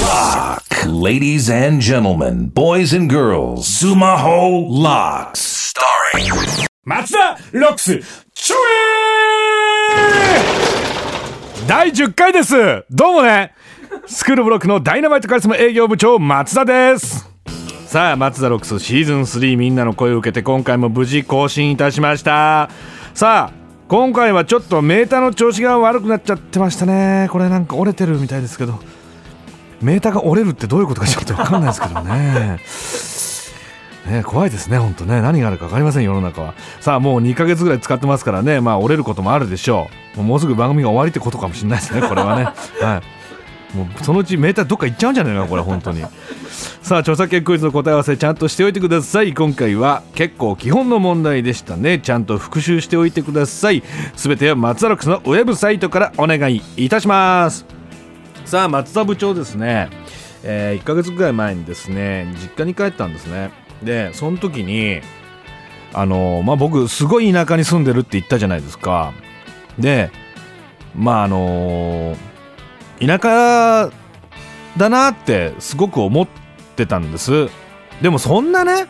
Lock. Ladies and gentlemen, boys and girls, Sumaho Locks. Starring 松田ロックスちょえ第10回ですどうもねスクールブロックのダイナマイトカリスマ営業部長松田ですさあ松田ロックスシーズン3みんなの声を受けて今回も無事更新いたしましたさあ今回はちょっとメーターの調子が悪くなっちゃってましたねこれなんか折れてるみたいですけどメーターが折れるってどういうことかちょっと分かんないですけどねね、怖いですね、本当ね、何があるか分かりません、世の中は。さあ、もう2ヶ月ぐらい使ってますからね、まあ、折れることもあるでしょう。もうすぐ番組が終わりってことかもしれないですね、これはね。はい。もうそのうちメーターどっか行っちゃうんじゃないのこれ、本当に。さあ、著作権クイズの答え合わせちゃんとしておいてください。今回は結構基本の問題でしたね。ちゃんと復習しておいてください。すべては松田ロックスのウェブサイトからお願いいたします。さあ、松田部長ですね。えー、1ヶ月ぐらい前にですね、実家に帰ったんですね。でその時にあのまあ僕すごい田舎に住んでるって言ったじゃないですかでまああの田舎だなってすごく思ってたんです。でもそんなね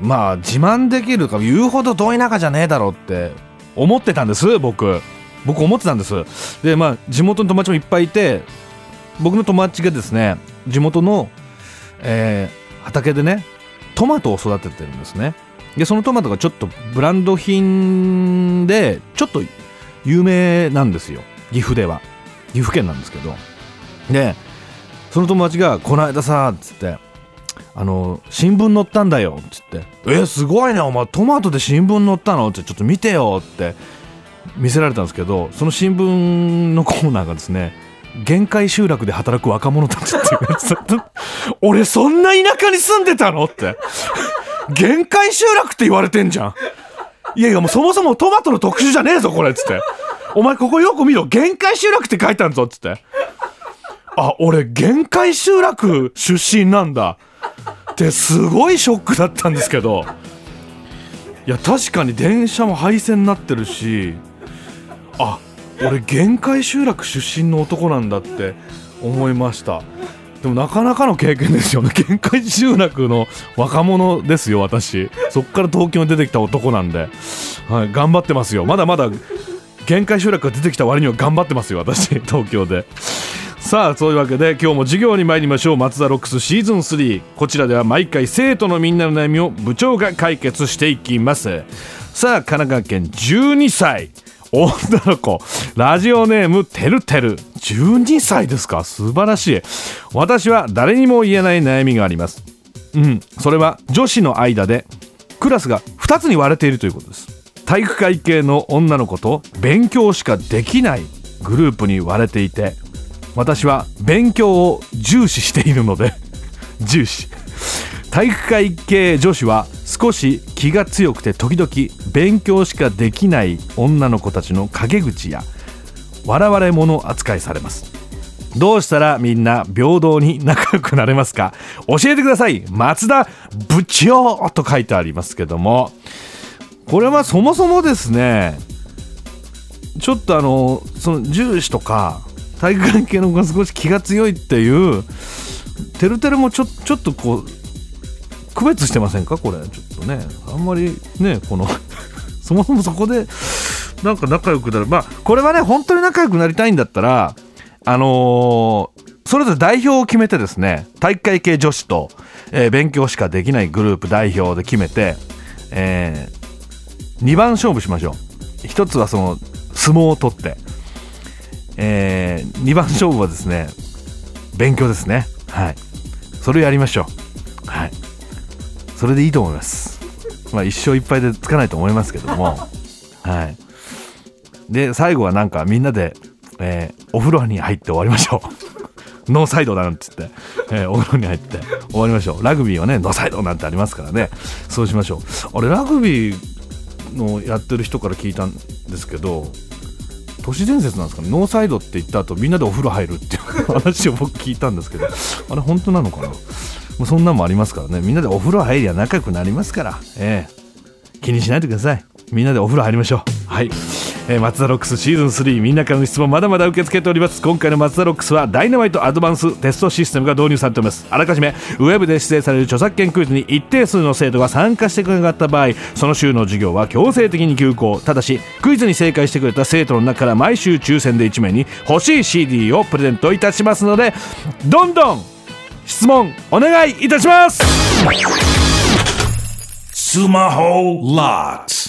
まあ自慢できるか言うほど遠い田舎じゃねえだろうって思ってたんです僕。僕思ってたんです。でまあ地元の友達もいっぱいいて僕の友達がですね地元の、えー、畑でねトマトを育ててるんですね。でそのトマトがちょっとブランド品でちょっと有名なんですよ。岐阜では。岐阜県なんですけどでその友達が「この間さ」っつって「あの新聞載ったんだよ」っつって「えすごいねお前トマトで新聞載ったの?」って「ちょっと見てよ」って見せられたんですけどその新聞のコーナーがですね限界集落で働く若者たちっていうやつ 俺そんな田舎に住んでたの？って。限界集落って言われてんじゃん。いやいやもうそもそもトマトの特集じゃねえぞこれ。っつって。お前ここよく見ろ。限界集落って書いてあるぞっつって。あ俺限界集落出身なんだ。ってすごいショックだったんですけど。いや確かに電車も廃線になってるし。あ俺限界集落出身の男なんだって思いました。でもなかなかの経験ですよね。限界集落の若者ですよ私。そっから東京に出てきた男なんで、はい、頑張ってますよ。まだまだ限界集落が出てきた割には頑張ってますよ私 東京で。さあそういうわけで今日も授業に参りましょう。松田ロックスシーズン3こちらでは毎回生徒のみんなの悩みを部長が解決していきます。さあ神奈川県12歳女の子。ラジオネームてるてる。12歳ですか？素晴らしい。私は誰にも言えない悩みがあります。うん。それは女子の間でクラスが2つに割れているということです。体育会系の女の子と勉強しかできないグループに割れていて私は勉強を重視しているので 重視。体育会系女子は少し気が強くて時々勉強しかできない女の子たちの陰口や笑われ者扱いされます。どうしたらみんな平等に仲良くなれますか？教えてください。松田部長と書いてありますけども。これはそもそもですねちょっとあのその重視とか体育会系の子が少し気が強いっていうてるてるもちょちょっとこう区別してませんか？これちょっとね。あんまりねこの そもそもそこでなんか仲良くなる。まあこれはね本当に仲良くなりたいんだったらあのー、それぞれ代表を決めてですね体育会系女子と、えー、勉強しかできないグループ代表で決めて、えー、2番勝負しましょう。1つはその相撲を取って、えー、2番勝負はですね勉強ですね。はい。それをやりましょう。はい。それでいいと思います。まあ一生いっぱいでつかないと思いますけども。はい。で最後はなんかみんなで、えー、お風呂に入って終わりましょう。ノーサイドだなんつって、えー、お風呂に入って終わりましょう。ラグビーはねノーサイドなんてありますからね。そうしましょう。あれラグビーのやってる人から聞いたんですけど都市伝説なんですかね。ノーサイドって言った後みんなでお風呂入るっていう話を僕聞いたんですけどあれ本当なのかな。もうそんなんもありますからね。みんなでお風呂入りゃ仲良くなりますから、ええ、気にしないでください。みんなでお風呂入りましょう。はい。えー、マツダロックスシーズン3みんなからの質問まだまだ受け付けております。今回のマツダロックスはダイナマイトアドバンステストシステムが導入されております。あらかじめウェブで指定される著作権クイズに一定数の生徒が参加してくれなかった場合その週の授業は強制的に休校。ただしクイズに正解してくれた生徒の中から毎週抽選で1名に欲しい CD をプレゼントいたしますのでどんどん質問お願いいたします。スマホ LOX